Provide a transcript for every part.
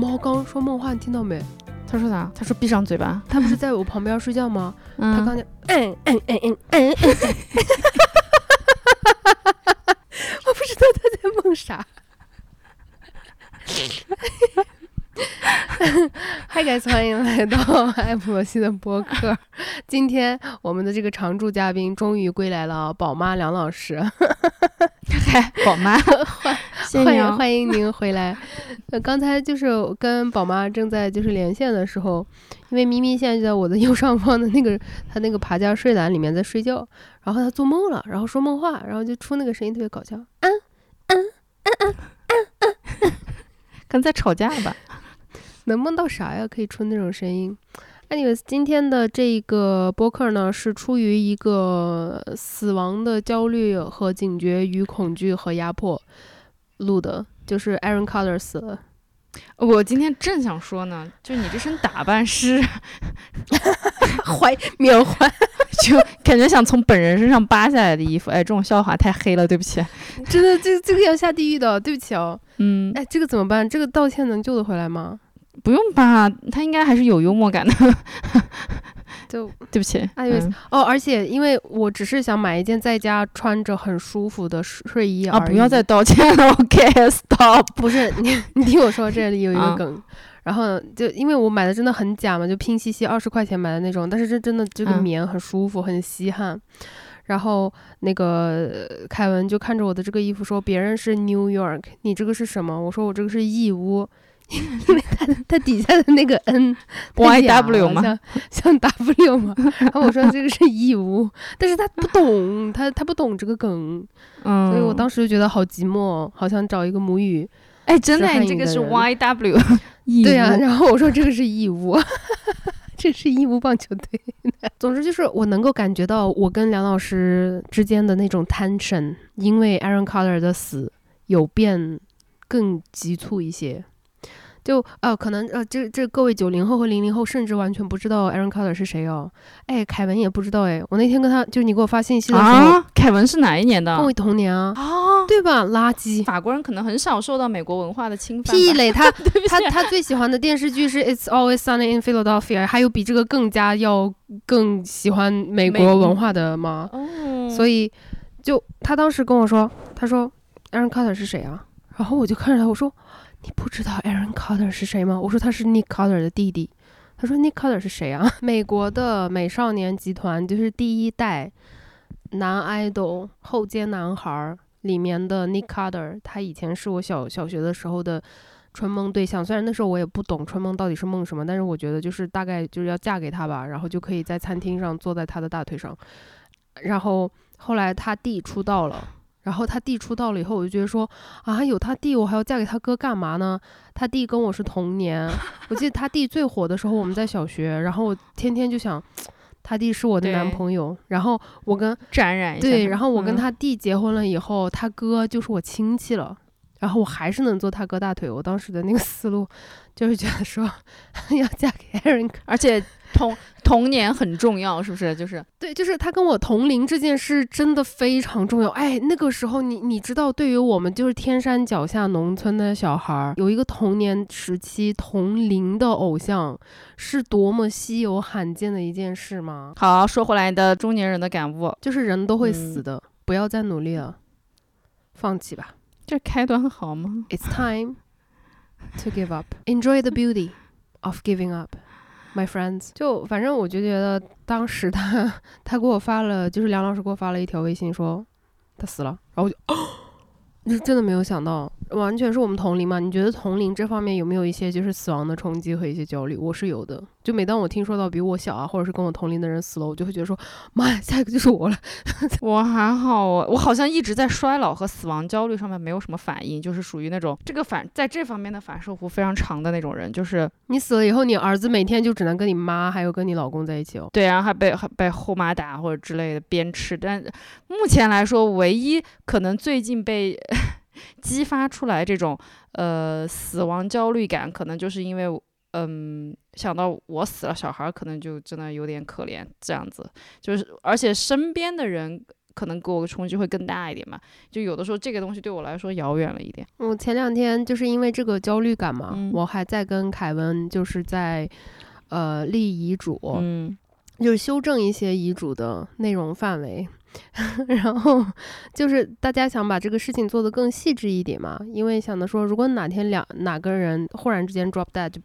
猫刚说梦话，你听到没？他说啥？他说闭上嘴巴。他不是在我旁边睡觉吗？嗯，他刚才嗯嗯嗯嗯嗯嗯，我不知道他在梦啥。Hi guys，欢迎来到 艾普罗西的播客。今天我们的这个常驻嘉宾终于归来了，宝妈梁老师。嗨，宝妈，欢迎欢迎您回来。呃，刚才就是跟宝妈正在就是连线的时候，因为咪咪现在就在我的右上方的那个她那个爬架睡篮里面在睡觉，然后她做梦了，然后说梦话，然后就出那个声音特别搞笑。可能在吵架吧？能梦到啥呀？可以出那种声音。anyways，今天的这个播客呢，是出于一个死亡的焦虑和警觉与恐惧和压迫录的，就是 Aaron Carter 死了。我今天正想说呢，就你这身打扮是，怀缅怀，就感觉想从本人身上扒下来的衣服。哎，这种笑话太黑了，对不起。真的，这这个要下地狱的，对不起哦。嗯，哎，这个怎么办？这个道歉能救得回来吗？不用吧，他应该还是有幽默感的。就 对不起，哎呦嗯哦，而且因为我只是想买一件在家穿着很舒服的睡衣啊，而已不要再道歉了，OK，stop。不是你，你听我说，这里有一个啊梗。然后就因为我买的真的很假嘛，就拼夕夕二十块钱买的那种，但是这真的这个嗯棉很舒服，很吸汗。然后那个呃凯文就看着我的这个衣服说：“别人是 New York，你这个是什么？”我说：“我这个是义乌，因为它它底下的那个 N Y W 吗像像 W 吗。然后我说这个是义乌，但是他不懂，他他不懂这个梗，嗯，所以我当时就觉得好寂寞，好想找一个母语哎，真的，这个是语的人 YW，对呀、乌然后我说这个是义乌，这是义乌棒球队。总之就是我能够感觉到我跟梁老师之间的那种 tension，因为 Aaron Carter 的死有变更急促一些。就呃，可能呃，这这各位九零后和零零后甚至完全不知道 Aaron Carter 是谁哦。哎，凯文也不知道哎。我那天跟他，就是你给我发信息的时候，啊，凯文是哪一年的？跟我同年啊，啊，对吧？垃圾。法国人可能很少受到美国文化的侵犯吧。屁嘞！他 他他最喜欢的电视剧是《It's Always Sunny in Philadelphia》，还有比这个更加要更喜欢美国文化的吗？哦，所以就他当时跟我说，他说 Aaron Carter 是谁啊？然后我就看着他，我说你不知道 Aaron Carter 是谁吗？我说他是 Nick Carter 的弟弟。他说 Nick Carter 是谁啊？美国的美少年集团就是第一代男 idol 后街男孩里面的 Nick Carter，他以前是我小小学的时候的春梦对象。虽然那时候我也不懂春梦到底是梦什么，但是我觉得就是大概就是要嫁给他吧，然后就可以在餐厅上坐在他的大腿上。然后后来他弟出道了。然后他弟出道了以后，我就觉得说啊，有他弟，我还要嫁给他哥干嘛呢？他弟跟我是同年，我记得他弟最火的时候，我们在小学，然后我天天就想，他弟是我的男朋友。然后我跟沾染一下。对，然后我跟嗯他弟结婚了以后，他哥就是我亲戚了。然后我还是能坐他哥大腿。我当时的那个思路就是觉得说，要嫁给 Aaron 而且童童年很重要，是不是？就是对，就是他跟我同龄这件事真的非常重要。哎，那个时候你你知道，对于我们就是天山脚下农村的小孩儿，有一个童年时期同龄的偶像，是多么稀有罕见的一件事吗？好说回来你的中年人的感悟，就是人都会死嗯的，不要再努力了，放弃吧。这开端好吗？It's time to give up. Enjoy the beauty of giving up. My friends，就反正我就觉得当时他 他给我发了，就是梁老师给我发了一条微信说他死了，然后我就哦，就真的没有想到，完全是我们同龄嘛。你觉得同龄这方面有没有一些就是死亡的冲击和一些焦虑？我是有的。就每当我听说到比我小啊，或者是跟我同龄的人死了，我就会觉得说妈呀，下一个就是我了。我还好，我我好像一直在衰老和死亡焦虑上面没有什么反应，就是属于那种这个反在这方面的反射弧非常长的那种人，就是你死了以后，你儿子每天就只能跟你妈还有跟你老公在一起哦。对，然后还被还被后妈打或者之类的鞭笞。但目前来说，唯一可能最近被激发出来这种呃死亡焦虑感，可能就是因为嗯想到我死了，小孩儿可能就真的有点可怜，这样子。就是而且身边的人可能给我冲击会更大一点嘛。就有的时候这个东西对我来说遥远了一点。我前两天就是因为这个焦虑感嘛，嗯我还在跟凯文就是在呃立遗嘱，嗯就是修正一些遗嘱的内容范围，然后就是大家想把这个事情做得更细致一点嘛，因为想着说，如果哪天两哪个人忽然之间 drop dead 就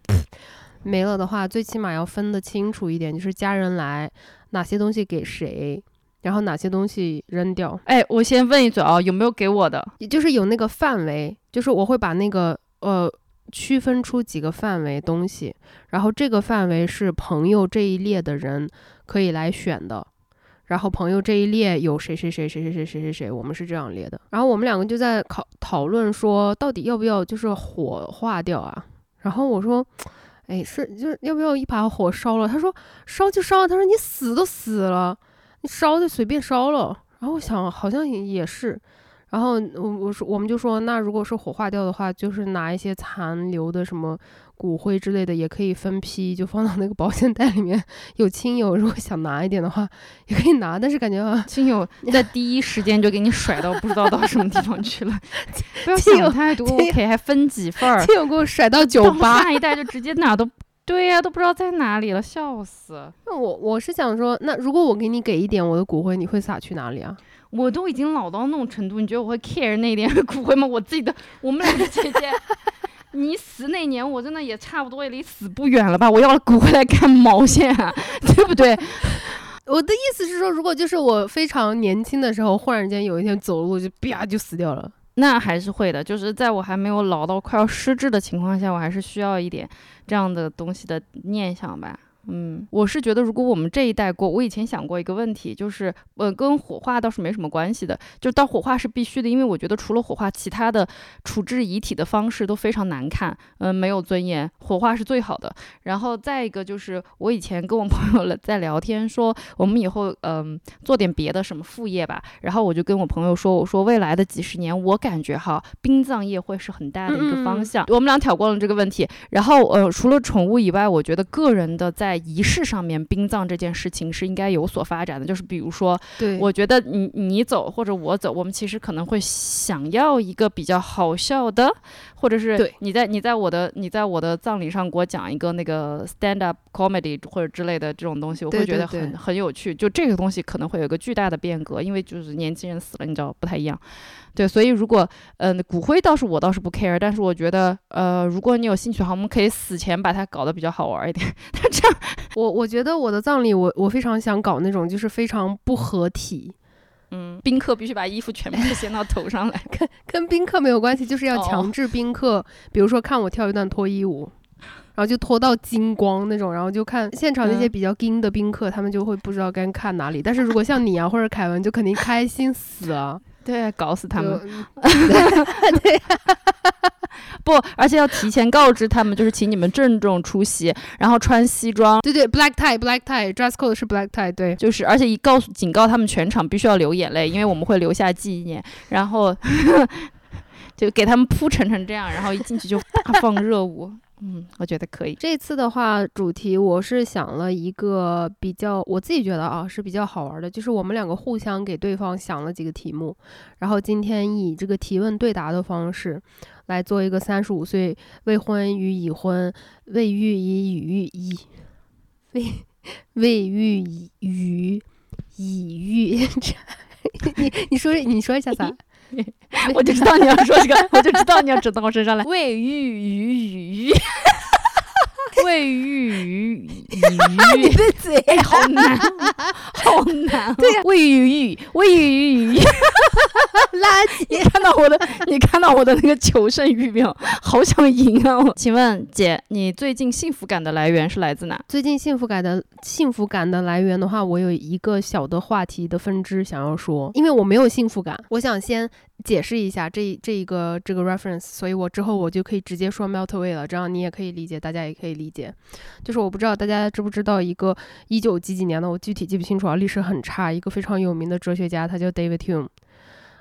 没了的话，最起码要分得清楚一点，就是家人来哪些东西给谁，然后哪些东西扔掉，哎，我先问一嘴啊，有没有给我的？也就是有那个范围，就是我会把那个呃区分出几个范围东西，然后这个范围是朋友这一列的人可以来选的，然后朋友这一列有谁谁谁谁谁谁谁谁谁，我们是这样列的。然后我们两个就在讨讨论说，到底要不要就是火化掉啊？然后我说。哎，是就是要不要一把火烧了？他说烧就烧，他说你死都死了，你烧就随便烧了。然后我想好像也也是，然后我我说我们就说，那如果是火化掉的话，就是拿一些残留的什么骨灰之类的，也可以分批就放到那个保险袋里面。有亲友如果想拿一点的话，也可以拿，但是感觉啊，亲友在第一时间就给你甩到不知道到什么地方去了，不要想太多，OK，还分几份儿，亲友给我甩到酒吧。下一代就直接哪都对呀、都不知道在哪里了，笑死！那我我是想说，那如果我给你给一点我的骨灰，你会撒去哪里啊？我都已经老到那种程度，你觉得我会 care 那一点骨灰吗？我自己的，我们两个姐姐，你死那年，我真的也差不多也离死不远了吧？我要了骨灰来干毛线啊，对不对？我的意思是说，如果就是我非常年轻的时候，忽然间有一天走路就啪就死掉了。那还是会的，就是在我还没有老到快要失智的情况下，我还是需要一点这样的东西的念想吧。嗯，我是觉得，如果我们这一代过，我以前想过一个问题，就是，呃，跟火化倒是没什么关系的，就到火化是必须的，因为我觉得除了火化，其他的处置遗体的方式都非常难看，嗯、没有尊严，火化是最好的。然后再一个就是，我以前跟我朋友了在聊天说，我们以后嗯、做点别的什么副业吧，然后我就跟我朋友说，我说未来的几十年，我感觉哈，殡葬业会是很大的一个方向。我们俩挑过了这个问题，然后呃，除了宠物以外，我觉得个人的在仪式上面，殡葬这件事情是应该有所发展的。就是比如说，对我觉得你你走或者我走，我们其实可能会想要一个比较好笑的，或者是对你在你在我的你在我的葬礼上给我讲一个那个 stand up comedy 或者之类的这种东西，我会觉得很对很有趣。就这个东西可能会有一个巨大的变革，因为就是年轻人死了，你知道不太一样。对，所以如果嗯、呃骨灰倒是我倒是不 care，但是我觉得呃如果你有兴趣的话，我们可以死前把它搞得比较好玩一点。但这样 我我觉得我的葬礼，我我非常想搞那种就是非常不合体，嗯，宾客必须把衣服全部掀到头上来。跟跟宾客没有关系，就是要哦强制宾客，比如说看我跳一段脱衣舞。然后就拖到金光那种，然后就看现场那些嗯比较精的宾客，他们就会不知道该看哪里。但是如果像你啊或者凯文，就肯定开心死了。对，搞死他们。对 不，而且要提前告知他们，就是请你们郑重出席，然后穿西装，对对，black tie，black tie，dress code 是 black tie，对。就是而且一告诉警告他们全场必须要流眼泪，因为我们会留下纪念，然后就给他们铺陈成这样，然后一进去就大放热舞。嗯，我觉得可以。这次的话，主题我是想了一个比较，我自己觉得啊是比较好玩的，就是我们两个互相给对方想了几个题目，然后今天以这个提问对答的方式来做一个三十五岁未婚与已婚、未育已与已未未育已与已育，你你说你说一下啥？我就知道你要说这个，我就知道你要指到我身上来。未雨于鱼，未育于鱼，你的嘴哎，好难，好难、对呀、未育于未育于鱼。垃圾。你看到我的，你看到我的那个求胜欲没有？好想赢啊！我请问姐，你最近幸福感的来源是来自哪？最近幸福感的幸福感的来源的话，我有一个小的话题的分支想要说，因为我没有幸福感，我想先解释一下这这一个这个 reference，所以我之后我就可以直接说 melt away 了，这样你也可以理解，大家也可以理解。就是我不知道大家知不知道一个一九几几年的，我具体记不清楚啊，历史很差，一个非常有名的哲学家，他叫 David Hume。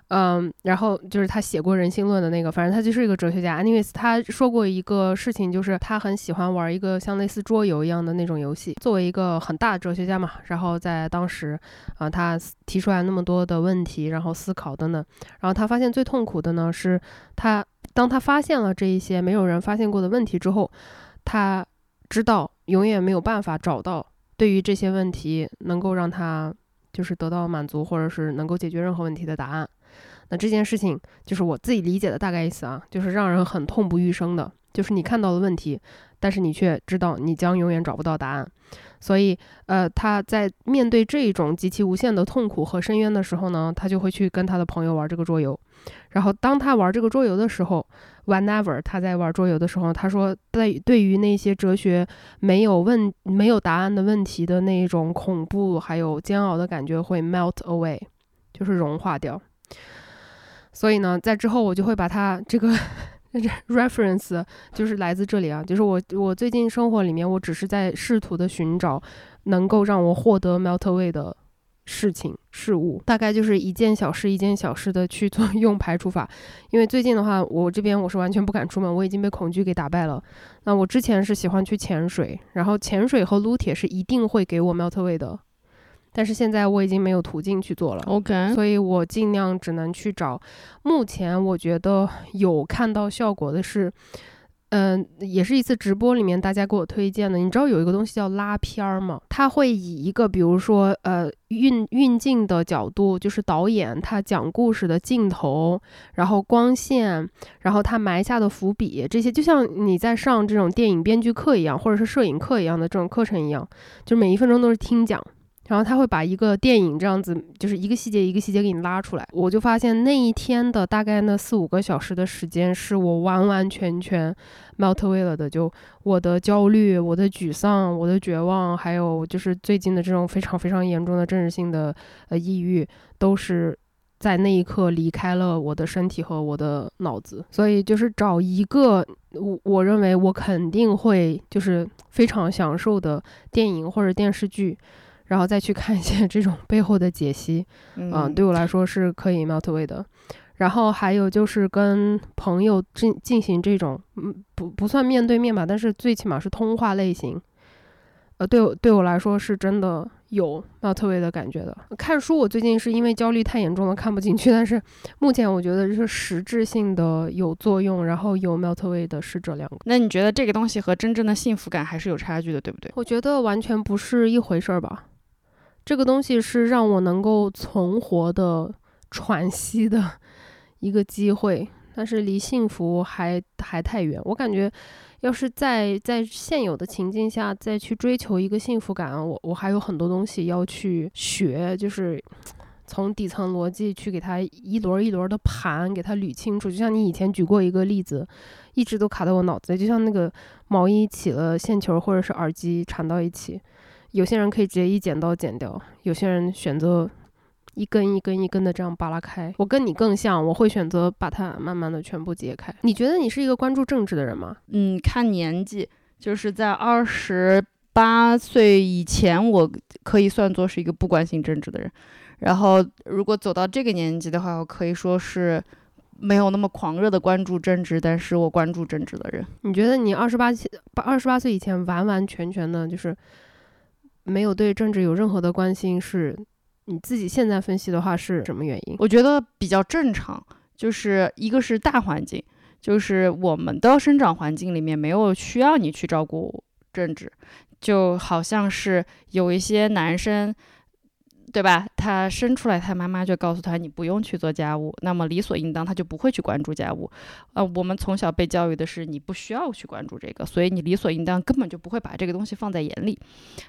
嗯，然后就是他写过《人性论》的那个，反正他就是一个哲学家。Anyway，他说过一个事情，就是他很喜欢玩一个像类似桌游一样的那种游戏。作为一个很大的哲学家嘛，然后在当时，啊，他提出来那么多的问题，然后思考等等，然后他发现最痛苦的呢是，他当他发现了这一些没有人发现过的问题之后，他知道永远没有办法找到对于这些问题能够让他就是得到满足，或者是能够解决任何问题的答案。那这件事情就是我自己理解的大概意思啊，就是让人很痛不欲生的，就是你看到了问题，但是你却知道你将永远找不到答案。所以，呃，他在面对这种极其无限的痛苦和深渊的时候呢，他就会去跟他的朋友玩这个桌游。然后，当他玩这个桌游的时候，whenever 他在玩桌游的时候，他说，对对于那些哲学没有问、没有答案的问题的那种恐怖还有煎熬的感觉会 melt away，就是融化掉。所以呢，在之后我就会把它这个 reference 就是来自这里啊，就是我我最近生活里面，我只是在试图的寻找能够让我获得 melt away 的事情事物，大概就是一件小事一件小事的去做 用排除法。因为最近的话，我这边我是完全不敢出门，我已经被恐惧给打败了。那我之前是喜欢去潜水，然后潜水和撸铁是一定会给我 melt away 的。但是现在我已经没有途径去做了，OK，所以我尽量只能去找。目前我觉得有看到效果的是，嗯，也是一次直播里面大家给我推荐的。你知道有一个东西叫拉片儿吗？它会以一个比如说呃运运镜的角度，就是导演他讲故事的镜头，然后光线，然后他埋下的伏笔，这些就像你在上这种电影编剧课一样，或者是摄影课一样的这种课程一样，就每一分钟都是听讲。然后他会把一个电影这样子，就是一个细节一个细节给你拉出来。我就发现那一天的大概那四五个小时的时间，是我完完全全 melt away 了的。就我的焦虑、我的沮丧、我的绝望，还有就是最近的这种非常非常严重的政治性的呃抑郁，都是在那一刻离开了我的身体和我的脑子。所以就是找一个我我认为我肯定会就是非常享受的电影或者电视剧。然后再去看一些这种背后的解析，嗯，对我来说是可以 melt away 的。然后还有就是跟朋友进进行这种，嗯，不不算面对面吧，但是最起码是通话类型。呃，对我对我来说是真的有 melt away 的感觉的。看书我最近是因为焦虑太严重了看不进去，但是目前我觉得是实质性的有作用，然后有 melt away 的是这两个。那你觉得这个东西和真正的幸福感还是有差距的，对不对？我觉得完全不是一回事儿吧。这个东西是让我能够存活的喘息的一个机会，但是离幸福还还太远。我感觉，要是在在现有的情境下再去追求一个幸福感，我我还有很多东西要去学，就是从底层逻辑去给它一轮一轮的盘，给它捋清楚。就像你以前举过一个例子，一直都卡在我脑子，就像那个毛衣起了线球，或者是耳机缠到一起。有些人可以直接一剪刀剪掉，有些人选择一根一根一根的这样扒拉开。我跟你更像，我会选择把它慢慢的全部揭开。你觉得你是一个关注政治的人吗？嗯，看年纪，就是在二十八岁以前，我可以算作是一个不关心政治的人。然后如果走到这个年纪的话，我可以说是没有那么狂热的关注政治，但是我关注政治的人。你觉得你二十八八二十八岁以前完完全全的就是？没有对政治有任何的关心，是你自己现在分析的话是什么原因？我觉得比较正常，就是一个是大环境，就是我们的生长环境里面没有需要你去照顾政治，就好像是有一些男生。对吧？他生出来，他妈妈就告诉他你不用去做家务，那么理所应当他就不会去关注家务。呃，我们从小被教育的是你不需要去关注这个，所以你理所应当根本就不会把这个东西放在眼里。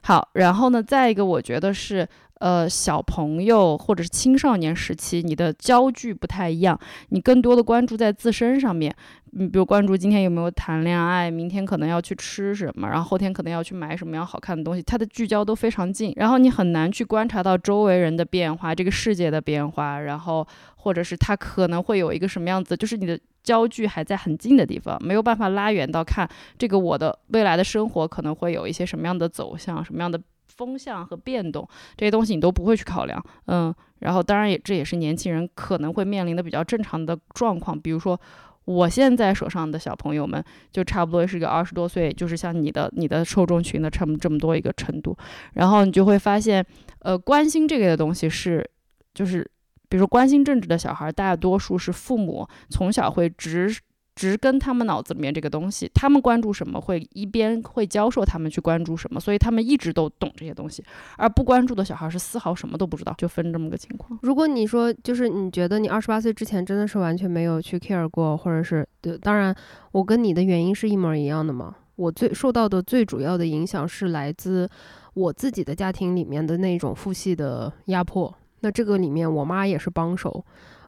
好，然后呢，再一个，我觉得是。呃，小朋友或者是青少年时期，你的焦距不太一样，你更多的关注在自身上面。你比如关注今天有没有谈恋爱，明天可能要去吃什么，然后后天可能要去买什么样好看的东西，它的聚焦都非常近，然后你很难去观察到周围人的变化，这个世界的变化，然后或者是他可能会有一个什么样子，就是你的焦距还在很近的地方，没有办法拉远到看这个我的未来的生活可能会有一些什么样的走向，什么样的。风向和变动这些东西你都不会去考量，嗯，然后当然也这也是年轻人可能会面临的比较正常的状况，比如说。我现在手上的小朋友们，就差不多是个二十多岁，就是像你的你的受众群的这么这么多一个程度，然后你就会发现，呃，关心这个的东西是，就是比如说关心政治的小孩，大多数是父母从小会直。植根他们脑子里面这个东西，他们关注什么，会一边会教授他们去关注什么，所以他们一直都懂这些东西。而不关注的小孩是丝毫什么都不知道，就分这么个情况。如果你说就是你觉得你二十八岁之前真的是完全没有去 care 过，或者是对，当然我跟你的原因是一模一样的嘛。我最受到的最主要的影响是来自我自己的家庭里面的那种父系的压迫。那这个里面我妈也是帮手。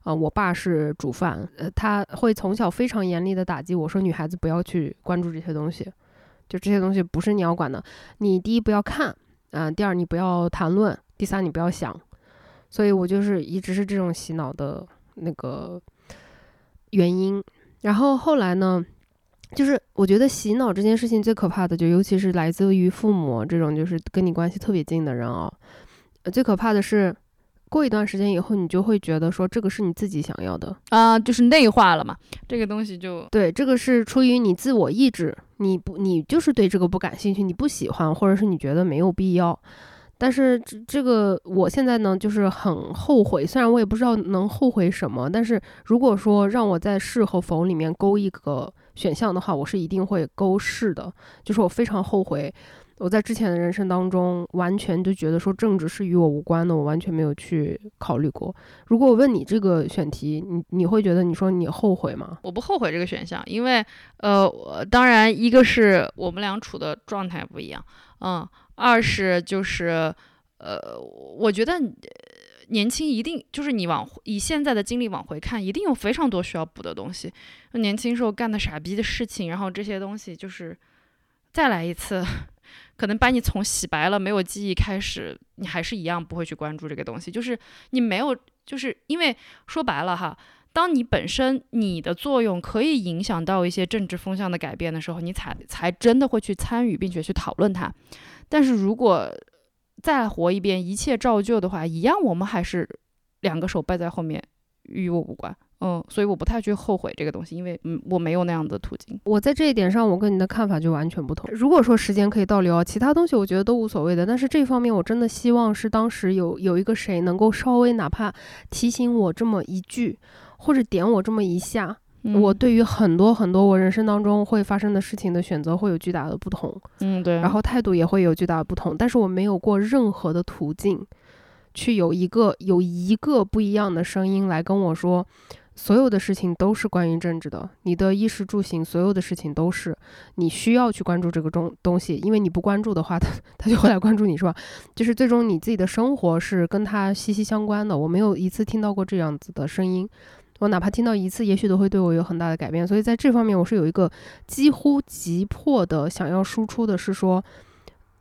啊，我爸是主犯，呃，他会从小非常严厉的打击我说，女孩子不要去关注这些东西，就这些东西不是你要管的。你第一不要看，啊，第二你不要谈论，第三你不要想。所以我就是一直是这种洗脑的那个原因。然后后来呢，就是我觉得洗脑这件事情最可怕的，就尤其是来自于父母这种就是跟你关系特别近的人啊，最可怕的是。过一段时间以后，你就会觉得说这个是你自己想要的啊，就是内化了嘛。这个东西就对，这个是出于你自我意志，你不，你就是对这个不感兴趣，你不喜欢，或者是你觉得没有必要。但是这这个，我现在呢，就是很后悔。虽然我也不知道能后悔什么，但是如果说让我在是和否里面勾一个选项的话，我是一定会勾是的。就是我非常后悔。我在之前的人生当中，完全就觉得说政治是与我无关的，我完全没有去考虑过。如果我问你这个选题，你你会觉得你说你后悔吗？我不后悔这个选项，因为呃，当然一个是我们俩处的状态不一样，嗯，二是就是呃，我觉得年轻一定就是你往以现在的经历往回看，一定有非常多需要补的东西。年轻时候干的傻逼的事情，然后这些东西就是再来一次。可能把你从洗白了没有记忆开始，你还是一样不会去关注这个东西。就是你没有，就是因为说白了哈，当你本身你的作用可以影响到一些政治风向的改变的时候，你才才真的会去参与并且去讨论它。但是如果再活一遍，一切照旧的话，一样我们还是两个手背在后面，与我无关。嗯，所以我不太去后悔这个东西，因为嗯，我没有那样的途径。我在这一点上，我跟你的看法就完全不同。如果说时间可以倒流，其他东西我觉得都无所谓的。但是这方面，我真的希望是当时有有一个谁能够稍微哪怕提醒我这么一句，或者点我这么一下，我对于很多很多我人生当中会发生的事情的选择会有巨大的不同。嗯，对。然后态度也会有巨大的不同，但是我没有过任何的途径，去有一个有一个不一样的声音来跟我说。所有的事情都是关于政治的，你的衣食住行，所有的事情都是你需要去关注这个东东西，因为你不关注的话，他 他就会来关注你，是吧？就是最终你自己的生活是跟他息息相关的。我没有一次听到过这样子的声音，我哪怕听到一次，也许都会对我有很大的改变。所以在这方面，我是有一个几乎急迫的想要输出的，是说。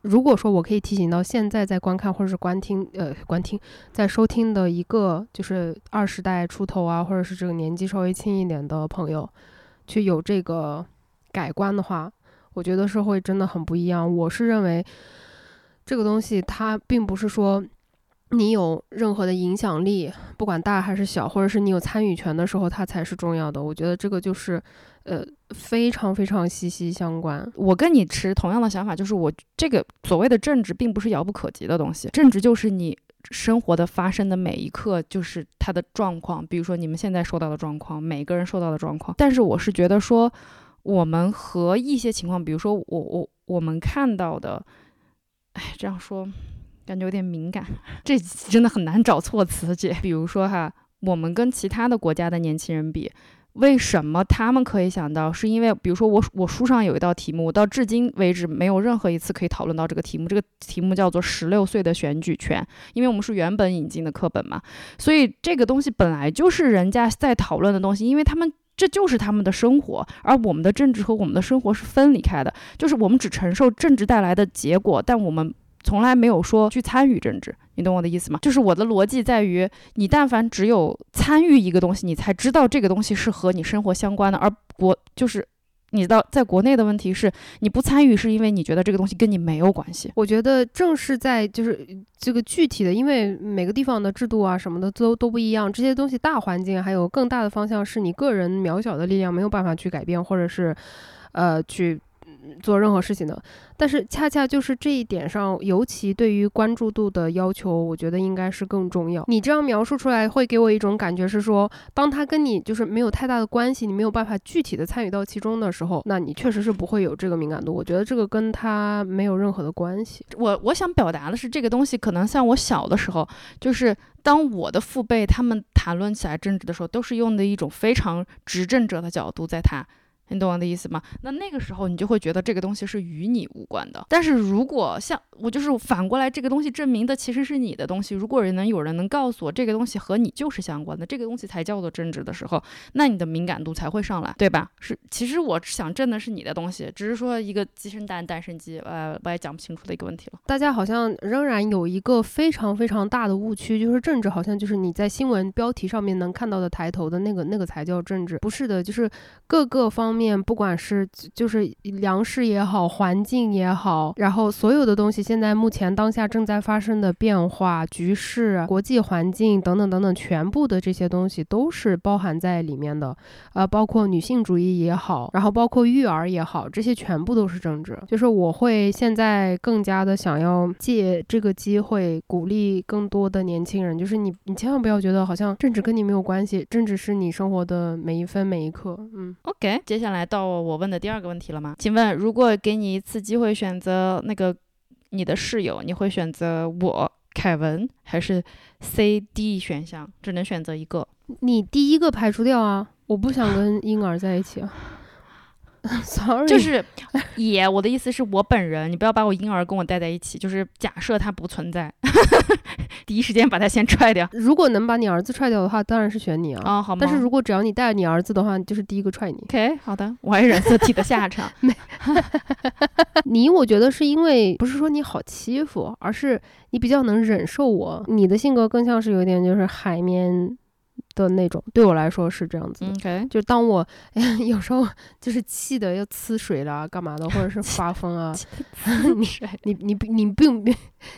如果说我可以提醒到现在在观看或者是观听，呃，观听在收听的一个就是二十代出头啊，或者是这个年纪稍微轻一点的朋友，去有这个改观的话，我觉得社会真的很不一样。我是认为这个东西它并不是说你有任何的影响力，不管大还是小，或者是你有参与权的时候，它才是重要的。我觉得这个就是。呃，非常非常息息相关。我跟你持同样的想法，就是我这个所谓的政治，并不是遥不可及的东西。政治就是你生活的发生的每一刻，就是它的状况。比如说你们现在受到的状况，每个人受到的状况。但是我是觉得说，我们和一些情况，比如说我我我们看到的，哎，这样说感觉有点敏感，这真的很难找措辞，姐。比如说哈，我们跟其他的国家的年轻人比。为什么他们可以想到？是因为，比如说我我书上有一道题目，我到至今为止没有任何一次可以讨论到这个题目。这个题目叫做“十六岁的选举权”，因为我们是原本引进的课本嘛，所以这个东西本来就是人家在讨论的东西，因为他们这就是他们的生活，而我们的政治和我们的生活是分离开的，就是我们只承受政治带来的结果，但我们。从来没有说去参与政治，你懂我的意思吗？就是我的逻辑在于，你但凡只有参与一个东西，你才知道这个东西是和你生活相关的，而国就是你到，在国内的问题是，你不参与是因为你觉得这个东西跟你没有关系。我觉得正是在就是这个具体的，因为每个地方的制度啊什么的都都不一样，这些东西大环境还有更大的方向是你个人渺小的力量没有办法去改变，或者是，呃，去做任何事情的。但是恰恰就是这一点上，尤其对于关注度的要求，我觉得应该是更重要。你这样描述出来，会给我一种感觉是说，当他跟你就是没有太大的关系，你没有办法具体的参与到其中的时候，那你确实是不会有这个敏感度。我觉得这个跟他没有任何的关系。我我想表达的是，这个东西可能像我小的时候，就是当我的父辈他们谈论起来政治的时候，都是用的一种非常执政者的角度在谈。你懂我的意思吗？那那个时候你就会觉得这个东西是与你无关的。但是如果像我就是反过来，这个东西证明的其实是你的东西。如果人能有人能告诉我这个东西和你就是相关的，这个东西才叫做政治的时候，那你的敏感度才会上来，对吧？是，其实我想证的是你的东西，只是说一个鸡生蛋，蛋生鸡，呃，我也讲不清楚的一个问题了。大家好像仍然有一个非常非常大的误区，就是政治好像就是你在新闻标题上面能看到的抬头的那个那个才叫政治，不是的，就是各个方面，不管是就是粮食也好，环境也好，然后所有的东西，现在目前当下正在发生的变化、局势、国际环境等等等等，全部的这些东西都是包含在里面的。呃，包括女性主义也好，然后包括育儿也好，这些全部都是政治。就是我会现在更加的想要借这个机会鼓励更多的年轻人，就是你你千万不要觉得好像政治跟你没有关系，政治是你生活的每一分每一刻。嗯，OK，接下来来到。我问的第二个问题了吗？请问，如果给你一次机会选择那个你的室友，你会选择我凯文还是 C D 选项？只能选择一个。你第一个排除掉啊！我不想跟婴儿在一起啊。Sorry，就是也我的意思是我本人，你不要把我婴儿跟我带在一起。就是假设他不存在，第一时间把他先踹掉。如果能把你儿子踹掉的话，当然是选你啊。啊，好吗？但是如果只要你带着你儿子的话，就是第一个踹你。OK，好的，我还染色体的下场。你我觉得是因为不是说你好欺负，而是你比较能忍受我。你的性格更像是有点就是海绵。的那种，对我来说是这样子。OK，就当我哎 有时候就是气的要呲水了，干嘛的，或者是发疯啊，你你你你并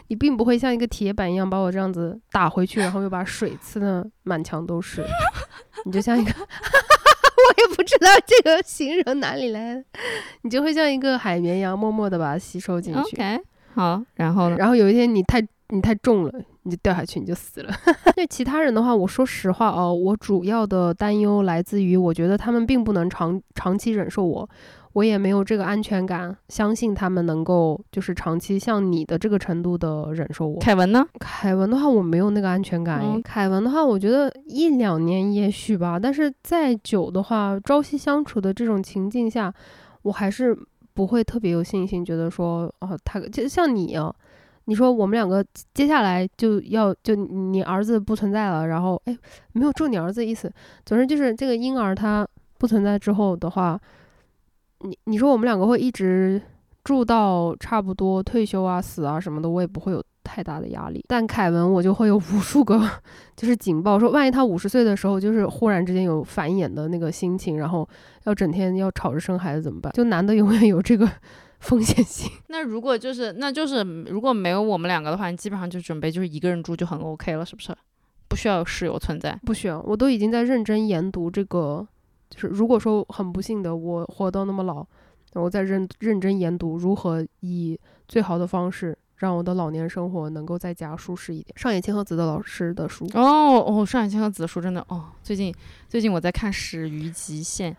你并不会像一个铁板一样把我这样子打回去，然后又把水呲的满墙都是。你就像一个，我也不知道这个形容哪里来的，你就会像一个海绵一样，默默的把它吸收进去。OK，好，然后呢然后有一天你太你太重了。你就掉下去，你就死了。对其他人的话，我说实话哦，我主要的担忧来自于，我觉得他们并不能长长期忍受我，我也没有这个安全感，相信他们能够就是长期像你的这个程度的忍受我。凯文呢？凯文的话，我没有那个安全感。凯文的话，我觉得一两年也许吧，但是再久的话，朝夕相处的这种情境下，我还是不会特别有信心，觉得说，哦，他就像你啊。你说我们两个接下来就要就你儿子不存在了，然后哎，没有咒你儿子的意思。总之就是这个婴儿他不存在之后的话，你你说我们两个会一直住到差不多退休啊、死啊什么的，我也不会有太大的压力。但凯文我就会有无数个 就是警报，说万一他五十岁的时候就是忽然之间有繁衍的那个心情，然后要整天要吵着生孩子怎么办？就男的永远有这个。风险性。那如果就是，那就是如果没有我们两个的话，你基本上就准备就是一个人住就很 OK 了，是不是？不需要有室友存在，不需要。我都已经在认真研读这个，就是如果说很不幸的我活到那么老，我在认认真研读如何以最好的方式让我的老年生活能够在家舒适一点。上野千鹤子的老师的书哦哦，上野千鹤子的书真的哦，最近最近我在看《始于极限》，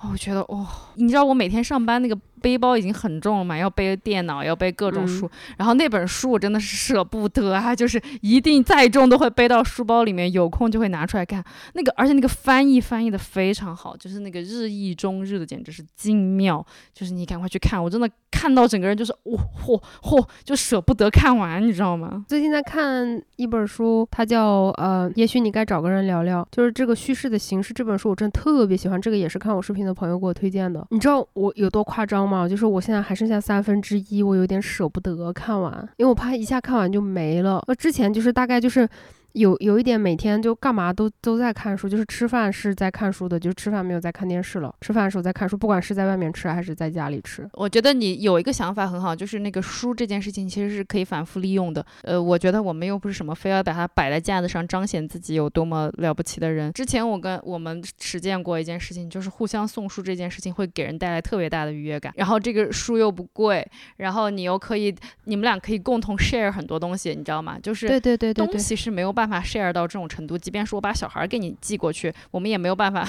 哦我觉得哦，你知道我每天上班那个。背包已经很重了嘛，要背电脑，要背各种书，然后那本书我真的是舍不得啊，就是一定再重都会背到书包里面，有空就会拿出来看。那个，而且那个翻译翻译的非常好，就是那个日译中日的简直是精妙，就是你赶快去看，我真的看到整个人就是嚯嚯嚯，就舍不得看完，你知道吗？最近在看一本书，它叫呃，也许你该找个人聊聊，就是这个叙事的形式。这本书我真的特别喜欢，这个也是看我视频的朋友给我推荐的。你知道我有多夸张吗？啊，就是我现在还剩下三分之一，我有点舍不得看完，因为我怕一下看完就没了。那之前就是大概就是有有一点每天就干嘛都都在看书，就是吃饭是在看书的，就是吃饭没有在看电视了。吃饭的时候在看书，不管是在外面吃还是在家里吃。我觉得你有一个想法很好，就是那个书这件事情其实是可以反复利用的。呃，我觉得我们又不是什么非要把它摆在架子上彰显自己有多么了不起的人。之前我跟我们实践过一件事情，就是互相送书这件事情会给人带来特别大的愉悦感。然后这个书又不贵，然后你又可以，你们俩可以共同 share 很多东西，你知道吗？就是对对对对对，东西是没有办法 share 到这种程度，即便是我把小孩给你寄过去，我们也没有办法。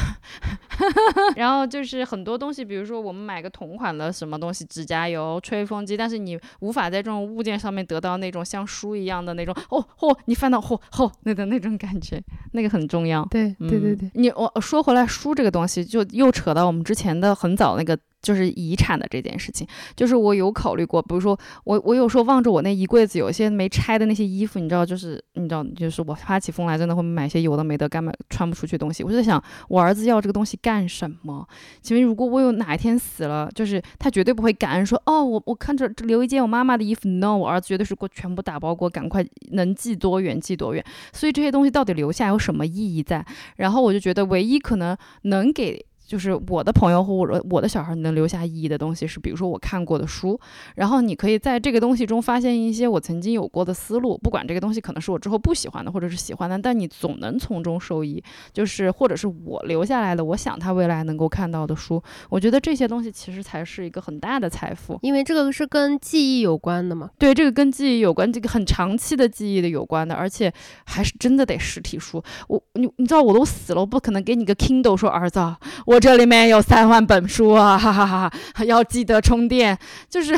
然后就是很多东西，比如说我们买个同款的什么东西，指甲油、吹风机，但是你无法在这种物件上面得到那种像书一样的那种哦嚯，你翻到嚯嚯那的那种感觉，那个很重要。对对对对，你我说回来，书这个东西就又扯到我们之前的很早那个。就是遗产的这件事情，就是我有考虑过，比如说我我有时候望着我那一柜子有些没拆的那些衣服，你知道，就是你知道，就是我发起疯来真的会买些有的没的，干嘛穿不出去东西。我就在想，我儿子要这个东西干什么？请问如果我有哪一天死了，就是他绝对不会感恩说，哦，我我看着留一件我妈妈的衣服，no，我儿子绝对是给我全部打包过，赶快能寄多远寄多远。所以这些东西到底留下有什么意义在？然后我就觉得唯一可能能给。就是我的朋友或我我的小孩能留下意义的东西是，比如说我看过的书，然后你可以在这个东西中发现一些我曾经有过的思路，不管这个东西可能是我之后不喜欢的，或者是喜欢的，但你总能从中受益。就是或者是我留下来的，我想他未来能够看到的书，我觉得这些东西其实才是一个很大的财富，因为这个是跟记忆有关的嘛。对，这个跟记忆有关，这个很长期的记忆的有关的，而且还是真的得实体书。我你你知道我都死了，我不可能给你个 Kindle 说儿子我。我这里面有三万本书啊，哈哈哈！哈要记得充电，就是，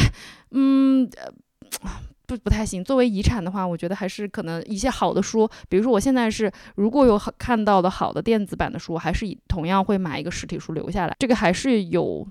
嗯，不不太行。作为遗产的话，我觉得还是可能一些好的书，比如说我现在是如果有好看到的好的电子版的书，还是以同样会买一个实体书留下来，这个还是有。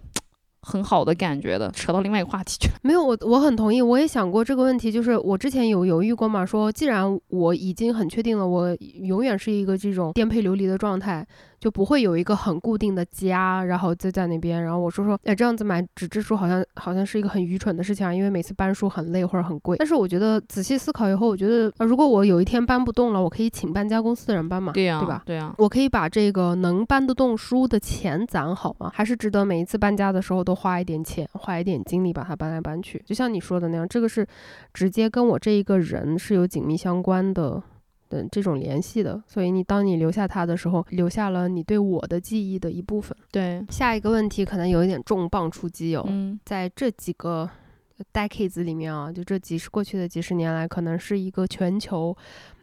很好的感觉的，扯到另外一个话题去了。没有，我我很同意，我也想过这个问题，就是我之前有犹豫过嘛，说既然我已经很确定了，我永远是一个这种颠沛流离的状态，就不会有一个很固定的家，然后就在那边。然后我说说，哎，这样子买纸质书好像好像是一个很愚蠢的事情啊，因为每次搬书很累或者很贵。但是我觉得仔细思考以后，我觉得如果我有一天搬不动了，我可以请搬家公司的人搬嘛，对呀，对吧？对呀，我可以把这个能搬得动书的钱攒好吗？还是值得每一次搬家的时候都花一点钱，花一点精力把它搬来搬去？就像你说的那样，这个是直接跟我这一个人是有紧密相关的。的这种联系的，所以你当你留下它的时候，留下了你对我的记忆的一部分。对，下一个问题可能有一点重磅出击哦。嗯，在这几个 decades 里面啊，就这几十过去的几十年来，可能是一个全球